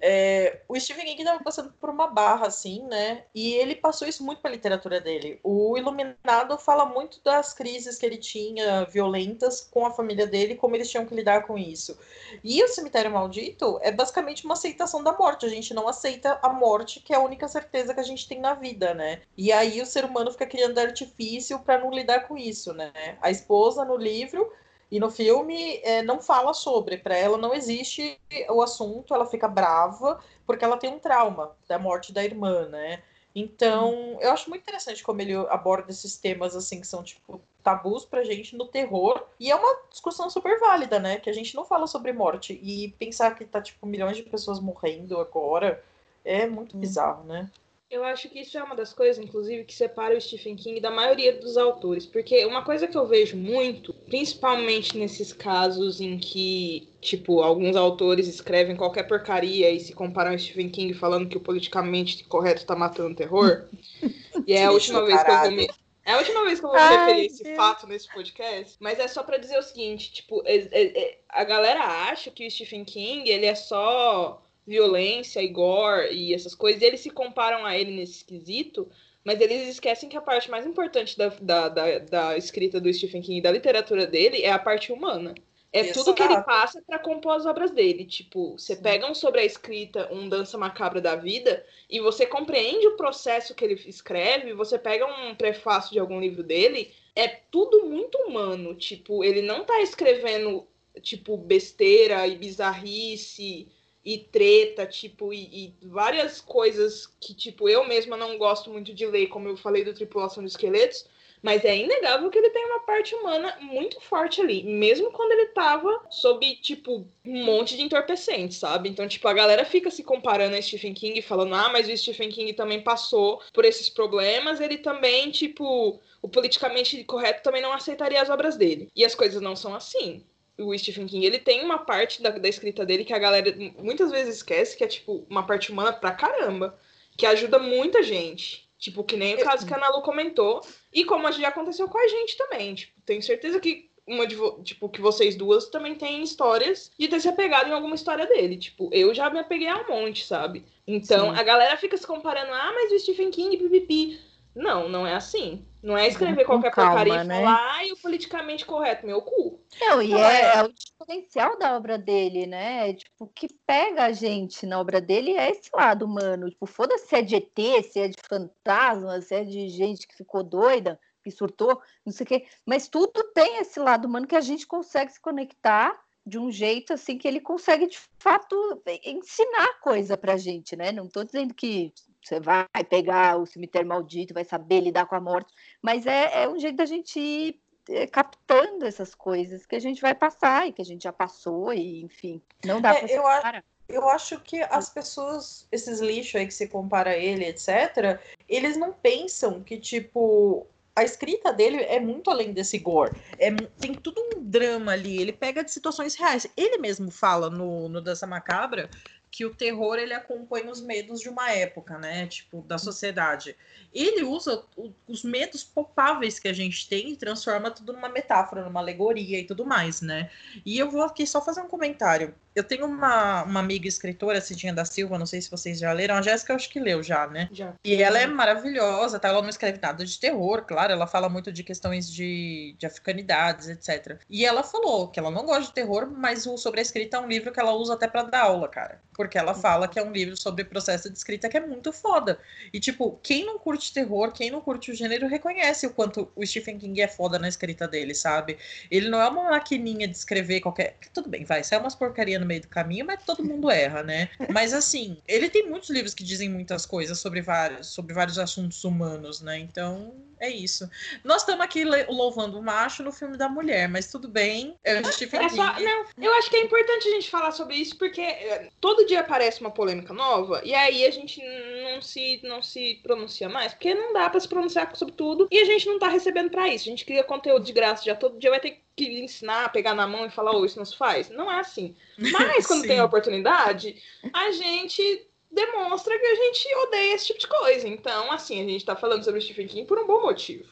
Speaker 1: é, o Stephen King estava passando por uma barra, assim, né? E ele passou isso muito para a literatura dele. O Iluminado fala muito das crises que ele tinha violentas com a família dele, como eles tinham que lidar com isso. E o Cemitério Maldito é basicamente uma aceitação da morte. A gente não aceita a morte, que é a única certeza que a gente tem na vida, né? E aí o ser humano fica criando artifício para não lidar com isso, né? A esposa no livro e no filme é, não fala sobre, para ela não existe o assunto, ela fica brava porque ela tem um trauma da morte da irmã, né? Então, eu acho muito interessante como ele aborda esses temas assim que são tipo tabus pra gente no terror. E é uma discussão super válida, né? Que a gente não fala sobre morte e pensar que tá tipo milhões de pessoas morrendo agora é muito bizarro, né?
Speaker 2: Eu acho que isso é uma das coisas, inclusive, que separa o Stephen King da maioria dos autores. Porque uma coisa que eu vejo muito, principalmente nesses casos em que, tipo, alguns autores escrevem qualquer porcaria e se comparam ao Stephen King falando que o politicamente correto tá matando o terror. [LAUGHS] e é a última vez que eu vou me. É a última vez que eu vou me referir esse Deus. fato nesse podcast, mas é só para dizer o seguinte, tipo, é, é, é, a galera acha que o Stephen King, ele é só violência e gore e essas coisas, e eles se comparam a ele nesse esquisito, mas eles esquecem que a parte mais importante da, da, da, da escrita do Stephen King, da literatura dele, é a parte humana. É Exato. tudo que ele passa para compor as obras dele. Tipo, você pega um sobre a escrita, um Dança Macabra da Vida, e você compreende o processo que ele escreve, você pega um prefácio de algum livro dele, é tudo muito humano. Tipo, ele não tá escrevendo, tipo, besteira e bizarrice e treta, tipo, e, e, várias coisas que, tipo, eu mesma não gosto muito de ler, como eu falei do Tripulação de Esqueletos, mas é inegável que ele tem uma parte humana muito forte ali, mesmo quando ele tava sob, tipo, um monte de entorpecentes, sabe? Então, tipo, a galera fica se comparando a Stephen King, falando, ah, mas o Stephen King também passou por esses problemas, ele também, tipo, o politicamente correto também não aceitaria as obras dele. E as coisas não são assim o Stephen King, ele tem uma parte da, da escrita dele que a galera muitas vezes esquece, que é, tipo, uma parte humana pra caramba, que ajuda muita gente. Tipo, que nem o caso que a Ana Lu comentou, e como já aconteceu com a gente também. Tipo, tenho certeza que uma de tipo que vocês duas também têm histórias de ter se apegado em alguma história dele. Tipo, eu já me apeguei a um monte, sabe? Então, Sim. a galera fica se comparando, ah, mas o Stephen King, pipipi. Não, não é assim. Não é escrever Com qualquer calma, porcaria e né? falar, e o politicamente correto, meu cu.
Speaker 3: Não, e é, é, é, o diferencial da obra dele, né? Tipo, o que pega a gente na obra dele é esse lado humano. Tipo, foda-se se é de ET, se é de fantasma, se é de gente que ficou doida, que surtou, não sei o quê. Mas tudo tem esse lado humano que a gente consegue se conectar de um jeito assim que ele consegue de fato ensinar coisa pra gente, né? Não estou dizendo que você vai pegar o cemitério maldito, vai saber lidar com a morte, mas é, é um jeito da gente ir é, captando essas coisas que a gente vai passar e que a gente já passou, e enfim, não dá
Speaker 1: É,
Speaker 3: para
Speaker 1: eu
Speaker 3: separar.
Speaker 1: Eu acho que as pessoas, esses lixos aí que se compara a ele, etc., eles não pensam que, tipo, a escrita dele é muito além desse gore. É, tem tudo um drama ali. Ele pega de situações reais. Ele mesmo fala no, no Dança Macabra que o terror ele acompanha os medos de uma época, né? Tipo, da sociedade. Ele usa o- os medos palpáveis que a gente tem e transforma tudo numa metáfora, numa alegoria e tudo mais, né? E eu vou aqui só fazer um comentário. Eu tenho uma, uma amiga escritora, Cidinha da Silva, não sei se vocês já leram. A Jéssica, eu acho que leu já, né?
Speaker 2: Já.
Speaker 1: E ela é maravilhosa, tá? Ela não escreve nada de terror, claro. Ela fala muito de questões de, de africanidades, etc. E ela falou que ela não gosta de terror, mas o Sobre a Escrita é um livro que ela usa até pra dar aula, cara. Porque ela fala que é um livro sobre processo de escrita que é muito foda. E, tipo, quem não curte terror, quem não curte o gênero, reconhece o quanto o Stephen King é foda na escrita dele, sabe? Ele não é uma maquininha de escrever qualquer. Tudo bem, vai, sai umas porcaria no meio do caminho, mas todo mundo erra, né? [LAUGHS] Mas assim, ele tem muitos livros que dizem muitas coisas sobre vários, sobre vários assuntos humanos, né? Então, é isso. Nós estamos aqui louvando o macho no filme da mulher, mas tudo bem. É Stephen
Speaker 2: É só, não, eu acho que é importante a gente falar sobre isso porque é, todo dia aparece uma polêmica nova e aí a gente não se, não se pronuncia mais, porque não dá pra se pronunciar sobre tudo e a gente não tá recebendo pra isso. A gente cria conteúdo de graça, já todo dia vai ter que ensinar, pegar na mão e falar, ô, isso não se faz. Não é assim. [LAUGHS] Mas quando tem a oportunidade, a gente demonstra que a gente odeia esse tipo de coisa. Então, assim, a gente tá falando sobre o Stephen King por um bom motivo.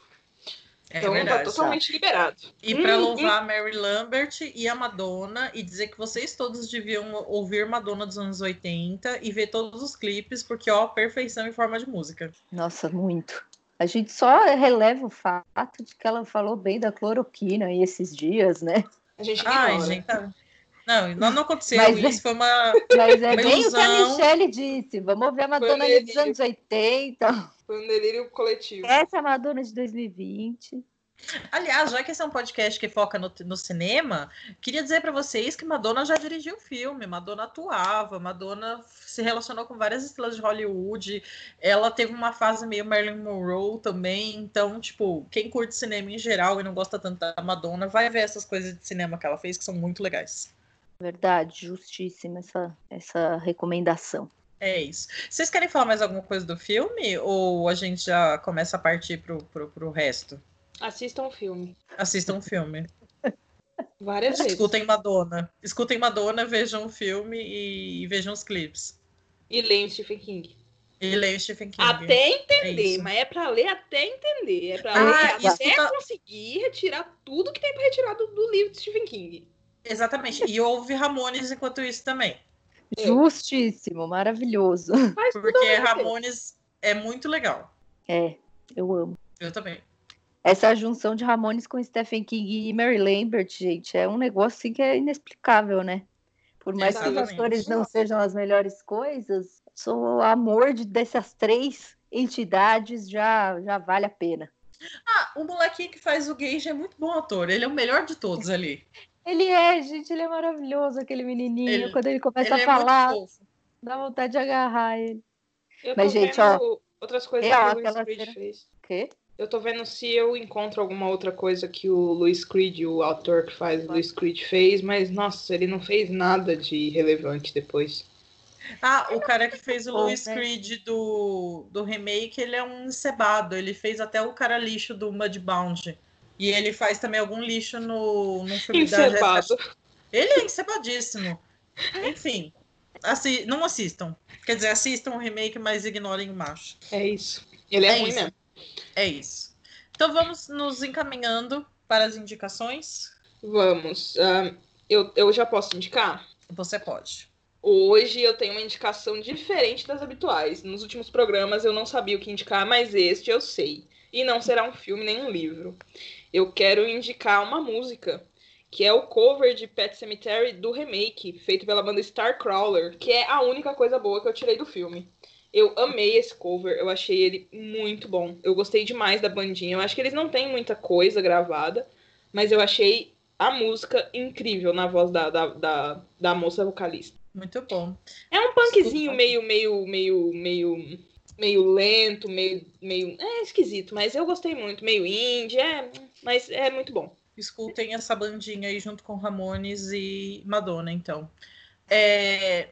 Speaker 1: É
Speaker 2: então
Speaker 1: verdade.
Speaker 2: tá totalmente liberado.
Speaker 1: E para
Speaker 2: Hum,
Speaker 1: louvar a Mary Lambert e a Madonna e dizer que vocês todos deviam ouvir Madonna dos anos 80 e ver todos os clipes, porque ó, perfeição em forma de música.
Speaker 3: Nossa, muito. A gente só releva o fato de que ela falou bem da cloroquina aí esses dias, né?
Speaker 2: A gente
Speaker 1: Ai,
Speaker 2: ignora.
Speaker 1: gente, tá... não, não, não aconteceu
Speaker 3: Mas-
Speaker 1: isso, foi uma [LAUGHS]
Speaker 3: Mas é
Speaker 1: Uma
Speaker 3: bem o que a. Michelle disse. Vamos ver a Madonna ali dos anos 80.
Speaker 2: Foi um delírio coletivo.
Speaker 3: Essa é a Madonna de 2020.
Speaker 1: Aliás, já que esse é um podcast que foca no, no cinema, queria dizer para vocês que Madonna já dirigiu filme, Madonna atuava, Madonna se relacionou com várias estrelas de Hollywood, ela teve uma fase meio Marilyn Monroe também, então, tipo, quem curte cinema em geral e não gosta tanto da Madonna, vai ver essas coisas de cinema que ela fez que são muito legais.
Speaker 3: Verdade, justíssima essa, essa recomendação.
Speaker 1: É isso. Vocês querem falar mais alguma coisa do filme? Ou a gente já começa a partir pro, pro, pro resto?
Speaker 2: Assistam o filme.
Speaker 1: Assistam o filme.
Speaker 2: Várias vezes.
Speaker 1: Escutem Madonna. Escutem Madonna, vejam o filme e, e vejam os clipes.
Speaker 2: E leiam Stephen King.
Speaker 1: E leiam Stephen King.
Speaker 2: Até
Speaker 1: É
Speaker 2: entender,
Speaker 1: isso.
Speaker 2: mas é pra ler até entender. É pra
Speaker 1: Ah,
Speaker 2: ler até
Speaker 1: escuta-
Speaker 2: conseguir retirar tudo que tem pra retirar do, do livro de Stephen King.
Speaker 1: Exatamente. E ouve Ramones enquanto isso também.
Speaker 2: É.
Speaker 3: Justíssimo, maravilhoso.
Speaker 1: Porque. Ramones é muito legal.
Speaker 3: É, eu amo.
Speaker 1: Eu também.
Speaker 3: Essa junção de Ramones com Stephen King e Mary Lambert, gente, é um negócio assim que é inexplicável, né? Por mais que os
Speaker 1: Exatamente.
Speaker 3: atores não sejam as melhores coisas, o amor de, dessas três entidades já, já vale a pena.
Speaker 1: Ah, o molequinho que faz o Gage é muito bom ator. Ele é o melhor de todos ali.
Speaker 3: Ele é, gente, ele é maravilhoso, aquele menininho.
Speaker 1: Ele-
Speaker 3: Quando ele começa
Speaker 1: Ele
Speaker 3: a
Speaker 1: é
Speaker 3: falar, dá vontade de agarrar ele.
Speaker 2: Eu
Speaker 3: Mas, gente,
Speaker 2: vendo outras coisas
Speaker 3: real,
Speaker 2: que o Creed
Speaker 3: cena-
Speaker 2: fez.
Speaker 3: O quê?
Speaker 2: Eu tô vendo se eu encontro alguma outra coisa que o Louis Creed, o autor que faz o Louis Creed, fez, mas nossa, ele não fez nada de relevante depois.
Speaker 1: Ah, o cara que fez o
Speaker 3: Bom,
Speaker 1: Louis
Speaker 3: né?
Speaker 1: Creed do, do remake, ele é um encebado. Ele fez até o cara lixo do Mudbound. E ele faz também algum lixo no, no filme da
Speaker 2: Encebado.
Speaker 1: Jessica Ele é encebadíssimo. Enfim, assi não assistam. Quer dizer, assistam o remake, mas ignorem o macho.
Speaker 2: É isso. Ele é,
Speaker 1: É
Speaker 2: ruim
Speaker 1: isso.
Speaker 2: mesmo.
Speaker 1: É isso. Então vamos nos encaminhando para as indicações.
Speaker 2: Vamos. eu, eu já posso indicar?
Speaker 1: Você pode.
Speaker 2: Hoje eu tenho uma indicação diferente das habituais. Nos últimos programas eu não sabia o que indicar, mas este eu sei. E não será um filme nem um livro. Eu quero indicar uma música, que é o cover de Pet Cemetery do remake, feito pela banda Starcrawler, que é a única coisa boa que eu tirei do filme. Eu amei esse cover, eu achei ele muito bom. Eu gostei demais da bandinha. Eu acho que eles não têm muita coisa gravada, mas eu achei a música incrível na voz da, da, da, da moça vocalista.
Speaker 1: Muito bom.
Speaker 2: É um punkzinho
Speaker 1: Desculpa.
Speaker 2: meio, meio, meio, meio meio lento, meio, meio. É esquisito, mas eu gostei muito. Meio indie, é, mas é muito bom.
Speaker 1: Escutem essa bandinha aí junto com Ramones e Madonna, então. É,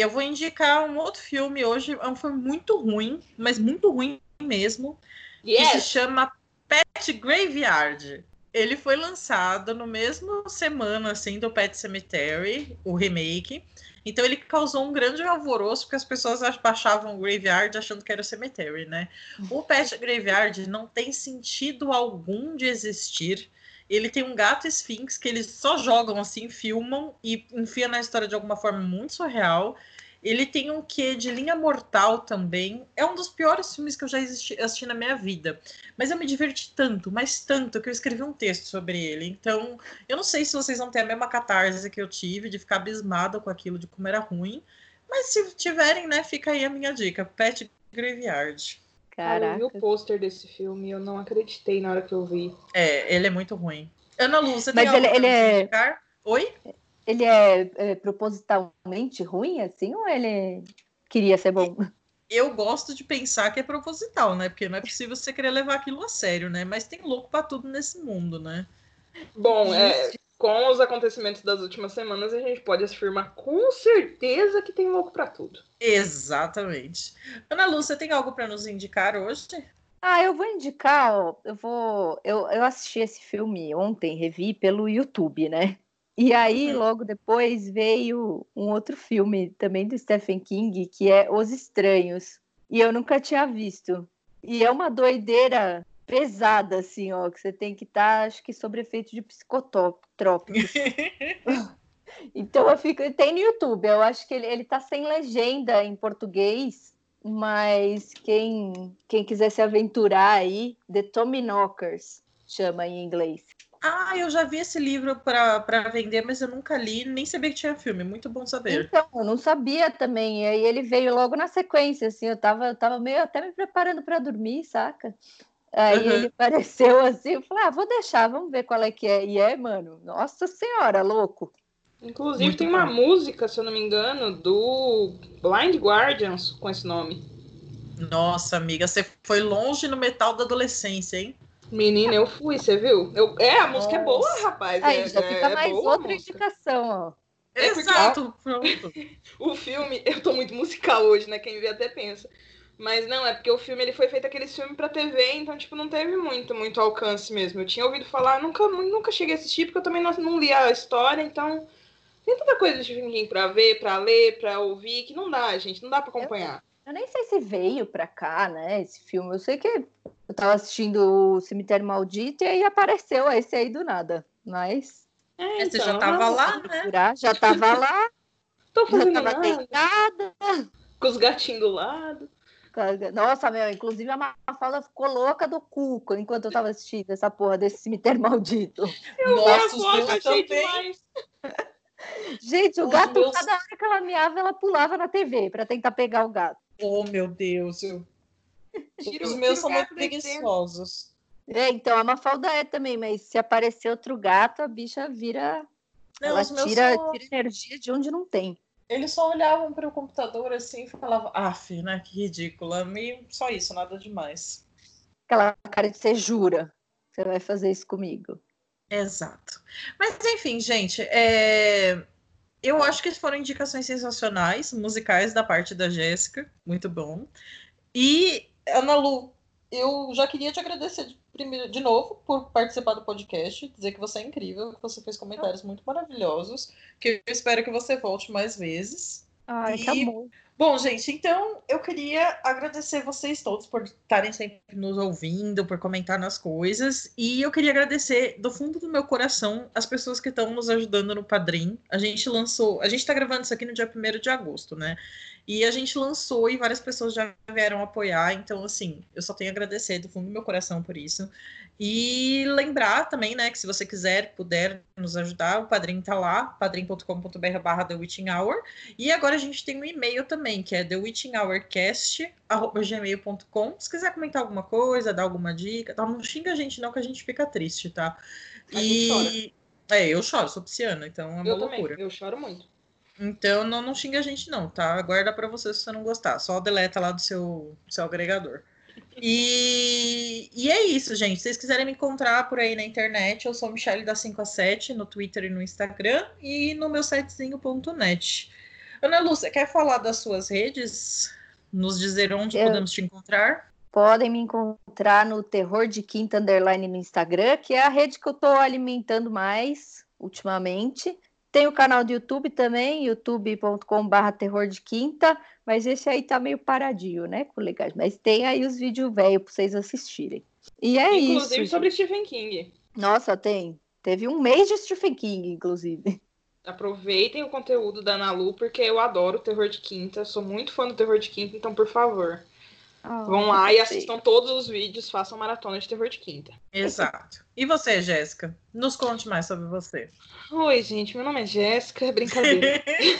Speaker 1: eu vou indicar um outro filme hoje. É um filme muito ruim, mas muito ruim mesmo.
Speaker 2: Yes.
Speaker 1: Que se chama Pet Graveyard. Ele foi lançado no mesmo semana assim do Pet Cemetery, o remake. Então ele causou um grande alvoroço porque as pessoas baixavam o Graveyard achando que era o Cemetery, né? O Pet Graveyard não tem sentido algum de existir. Ele tem um gato Sphinx que eles só jogam assim, filmam e enfiam na história de alguma forma muito surreal. Ele tem um quê de linha mortal também. É um dos piores filmes que eu já assisti, assisti na minha vida. Mas eu me diverti tanto, mas tanto, que eu escrevi um texto sobre ele. Então, eu não sei se vocês vão ter a mesma catarse que eu tive, de ficar abismada com aquilo, de como era ruim. Mas se tiverem, né, fica aí a minha dica. Pet Graveyard.
Speaker 2: Cara, eu vi o pôster desse filme e eu não acreditei na hora que eu vi.
Speaker 1: É, ele é muito ruim. Ana Lu, você tem
Speaker 3: Mas ele,
Speaker 1: algo
Speaker 3: ele
Speaker 1: nos
Speaker 3: é.
Speaker 1: indicar? Oi?
Speaker 3: Ele é, é propositalmente ruim, assim, ou ele queria ser bom?
Speaker 1: Eu gosto de pensar que é proposital, né? Porque não é possível você querer levar aquilo a sério, né? Mas tem louco pra tudo nesse mundo, né?
Speaker 2: Bom, é, com os acontecimentos das últimas semanas, a gente pode afirmar com certeza que tem louco pra tudo.
Speaker 1: Exatamente. Ana Lu, você tem algo para nos indicar hoje?
Speaker 3: Ah, eu vou indicar, ó, eu vou. Eu, eu assisti esse filme ontem, revi pelo YouTube, né? E aí,
Speaker 1: Uhum.
Speaker 3: logo depois, veio um outro filme também do Stephen King, que é Os Estranhos. E eu nunca tinha visto. E é uma doideira pesada, assim, ó, que você tem que estar, acho que, sob efeito de psicotrópicos. [LAUGHS] Então eu fico. Tem no YouTube, eu acho que ele, ele tá sem legenda em português, mas quem, quem quiser se aventurar aí, The Tommy Knockers chama em inglês.
Speaker 1: Ah, eu já vi esse livro para vender, mas eu nunca li, nem sabia que tinha filme. Muito bom saber.
Speaker 3: Então, eu não sabia também. E aí ele veio logo na sequência, assim, eu tava, eu tava meio até me preparando para dormir, saca? Aí
Speaker 1: Uhum.
Speaker 3: ele [LAUGHS] apareceu assim, eu falei, ah, vou deixar, vamos ver qual é que é. E é, mano, nossa senhora, louco.
Speaker 2: Inclusive,
Speaker 1: Muito
Speaker 2: tem uma
Speaker 1: bom.
Speaker 2: música, se eu não me engano, do Blind Guardians com esse nome.
Speaker 1: Nossa, amiga, você foi longe no metal da adolescência, hein?
Speaker 2: Menina, eu fui, você viu? Eu, é, a música é boa,
Speaker 1: Nossa.
Speaker 2: rapaz.
Speaker 3: Aí
Speaker 2: é,
Speaker 3: já
Speaker 2: é-
Speaker 3: fica
Speaker 2: é
Speaker 3: mais
Speaker 2: a
Speaker 3: outra indicação, ó.
Speaker 2: É porque-
Speaker 1: Exato, pronto. [LAUGHS]
Speaker 2: O filme, eu tô muito musical hoje, né? Quem vê até pensa. Mas não, é porque o filme ele foi feito aquele filme pra TV, então, tipo, não teve muito, muito alcance mesmo. Eu tinha ouvido falar, nunca, nunca cheguei a assistir, porque eu também não, não li a história, então. Tem tanta coisa de King pra ver, pra ler, pra ouvir, que não dá, gente, não dá pra acompanhar.
Speaker 3: Eu nem sei se veio pra cá, né, esse filme. Eu sei que eu tava assistindo o Cemitério Maldito e aí apareceu esse aí do nada. Mas
Speaker 2: É,
Speaker 1: Você já tava lá, né?
Speaker 3: procurar, já tava lá,
Speaker 2: Tô
Speaker 3: já
Speaker 2: fazendo
Speaker 3: tava
Speaker 2: nada,
Speaker 3: deitada.
Speaker 2: com os gatinhos do lado.
Speaker 3: Nossa, meu, inclusive a Mafalda ficou louca do cu enquanto eu tava assistindo essa porra desse Cemitério [LAUGHS] Maldito.
Speaker 1: Nossa,
Speaker 2: eu
Speaker 1: os
Speaker 2: gosto,
Speaker 1: meus
Speaker 2: achei demais. [LAUGHS]
Speaker 3: Gente, o
Speaker 1: Os
Speaker 3: gato,
Speaker 1: meus-
Speaker 3: cada hora que ela miava, ela pulava na TV pra tentar pegar o gato.
Speaker 1: Oh, meu Deus. eu- [LAUGHS] Os meus são muito preguiçosos.
Speaker 3: É, então a Mafalda é também, mas se aparecer outro gato, a bicha vira.
Speaker 1: Não,
Speaker 3: ela tira,
Speaker 1: só-
Speaker 3: tira energia de onde não tem.
Speaker 1: Eles só olhavam para o computador assim e falavam, af, né? Que ridícula. E só isso, nada demais.
Speaker 3: Aquela cara de você jura. Você vai fazer isso comigo.
Speaker 1: Exato. Mas enfim, gente, é, eu acho que foram indicações sensacionais, musicais da parte da Jéssica, muito bom. E Ana Lu, eu já queria te agradecer de, primeiro, de novo por participar do podcast, dizer que você é incrível, que você fez comentários muito maravilhosos, que eu espero que você volte mais vezes.
Speaker 3: Ai,
Speaker 1: E-
Speaker 3: que amor.
Speaker 1: Bom, gente, então eu queria agradecer vocês todos por estarem sempre nos ouvindo, por comentar nas coisas. E eu queria agradecer do fundo do meu coração as pessoas que estão nos ajudando no Padrim. A gente lançou, a gente está gravando isso aqui no dia 1 de agosto, né? E a gente lançou e várias pessoas já vieram apoiar. Então, assim, eu só tenho a agradecer do fundo do meu coração por isso. E lembrar também, né, que se você quiser, puder nos ajudar, o Padrim tá lá, padrim.com.br barra The Witching Hour. E agora a gente tem um e-mail também, que é thewitchinghourcast.gmail.com. Se quiser comentar alguma coisa, dar alguma dica, tá? não xinga a gente não, que a gente fica triste, tá?
Speaker 2: A gente
Speaker 1: E... É, eu choro, sou pisciana, então é uma
Speaker 2: Eu
Speaker 1: loucura.
Speaker 2: também, eu choro muito.
Speaker 1: Então não, não xinga a gente, não, tá? Guarda para você se você não gostar. Só deleta lá do seu, seu agregador. E, e é isso, gente. Se vocês quiserem me encontrar por aí na internet, eu sou Michelle da 5 a 7 no Twitter e no Instagram e no meu sitezinho.net. Ana você quer falar das suas redes? Nos dizer onde eu... podemos te encontrar?
Speaker 3: Podem me encontrar no Terror de Quinta Underline no Instagram, que é a rede que eu estou alimentando mais ultimamente. Tem o canal do YouTube também, youtube.com.br terror de quinta, mas esse aí tá meio paradinho, né, colegas? Mas tem aí os vídeos velhos para vocês assistirem. E é
Speaker 2: inclusive
Speaker 3: isso.
Speaker 2: Inclusive sobre Stephen King.
Speaker 3: Nossa, tem. Teve um mês de Stephen King, inclusive.
Speaker 2: Aproveitem o conteúdo da Nalu, porque eu adoro o terror de quinta. Sou muito fã do terror de quinta, então, por favor, Oh, Vão lá e assistam todos os vídeos, façam maratona de terror de quinta.
Speaker 1: Exato. E você, Jéssica? Nos conte mais sobre você.
Speaker 2: Oi, gente, meu nome é Jéssica, brincadeira. [LAUGHS]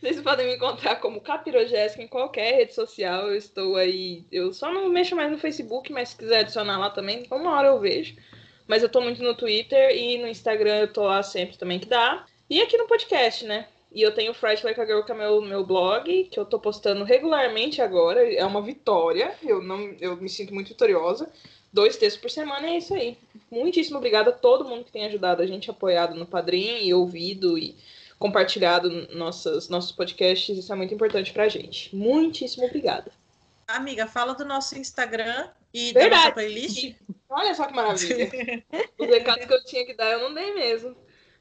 Speaker 2: Vocês podem me encontrar como Capirojéssica em qualquer rede social. Eu estou aí. Eu só não mexo mais no Facebook, mas se quiser adicionar lá também, uma hora eu vejo. Mas eu tô muito no Twitter e no Instagram eu tô lá sempre também que dá. E aqui no podcast, né? E eu tenho Fright Like a Girl, que é meu, meu blog, que eu tô postando regularmente agora. É uma vitória. Eu, não, eu me sinto muito vitoriosa. Dois textos por semana é isso aí. Muitíssimo obrigada a todo mundo que tem ajudado a gente, apoiado no Padrim e ouvido e compartilhado nossas, nossos podcasts. Isso é muito importante pra gente. Muitíssimo obrigada.
Speaker 1: Amiga, fala do nosso Instagram e
Speaker 2: Verdade. da
Speaker 1: nossa playlist.
Speaker 2: Olha só que maravilha. [LAUGHS] Os recados que eu tinha que dar eu não dei mesmo.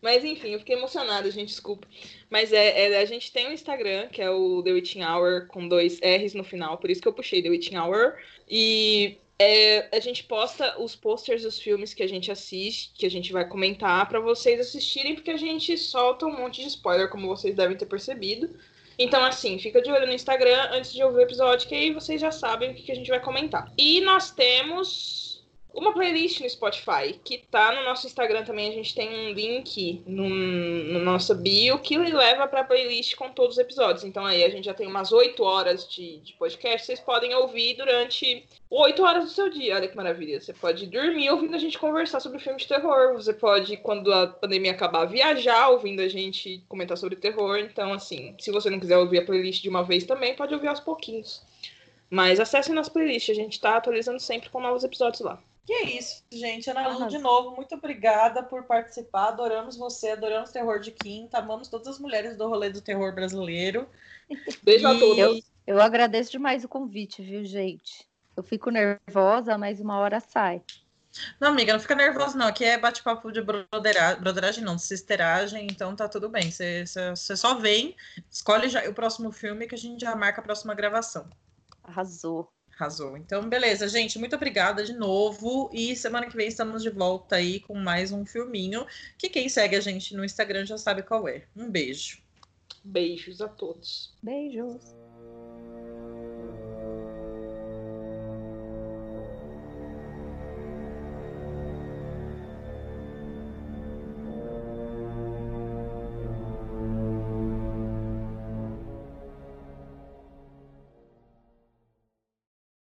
Speaker 2: Mas enfim, eu fiquei emocionada, gente, desculpa. Mas é, é, a gente tem um Instagram, que é o The Witching Hour, com dois R's no final, por isso que eu puxei The Witching Hour. E é, a gente posta os posters dos filmes que a gente assiste, que a gente vai comentar para vocês assistirem, porque a gente solta um monte de spoiler, como vocês devem ter percebido. Então, assim, fica de olho no Instagram antes de ouvir o episódio, que aí vocês já sabem o que a gente vai comentar. E nós temos uma playlist no Spotify, que tá no nosso Instagram também. A gente tem um link no, no nossa bio que leva pra playlist com todos os episódios. Então aí a gente já tem umas 8 horas de, de podcast. Vocês podem ouvir durante 8 horas do seu dia. Olha que maravilha. Você pode dormir ouvindo a gente conversar sobre filme de terror. Você pode, quando a pandemia acabar, viajar ouvindo a gente comentar sobre terror. Então, assim, se você não quiser ouvir a playlist de uma vez também, pode ouvir aos pouquinhos. Mas acesse nossa playlist, a gente tá atualizando sempre com novos episódios lá.
Speaker 1: Que é isso, gente. Ana Lu, de novo, muito obrigada por participar. Adoramos você, adoramos Terror de Quinta, amamos todas as mulheres do rolê do terror brasileiro. [LAUGHS]
Speaker 2: Beijo e... a todos.
Speaker 3: Eu, eu agradeço demais o convite, viu, gente? Eu fico nervosa, mas uma hora sai.
Speaker 1: Não, amiga, não fica nervosa, não. Aqui é bate-papo de broderagem, broderagem, não, de sisteragem, então tá tudo bem. Você só vem, escolhe já o próximo filme que a gente já marca a próxima gravação.
Speaker 3: Arrasou.
Speaker 1: Arrasou. Então, beleza, gente. Muito obrigada de novo. E semana que vem estamos de volta aí com mais um filminho. Que quem segue a gente no Instagram já sabe qual é. Um beijo.
Speaker 2: Beijos a todos.
Speaker 3: Beijos.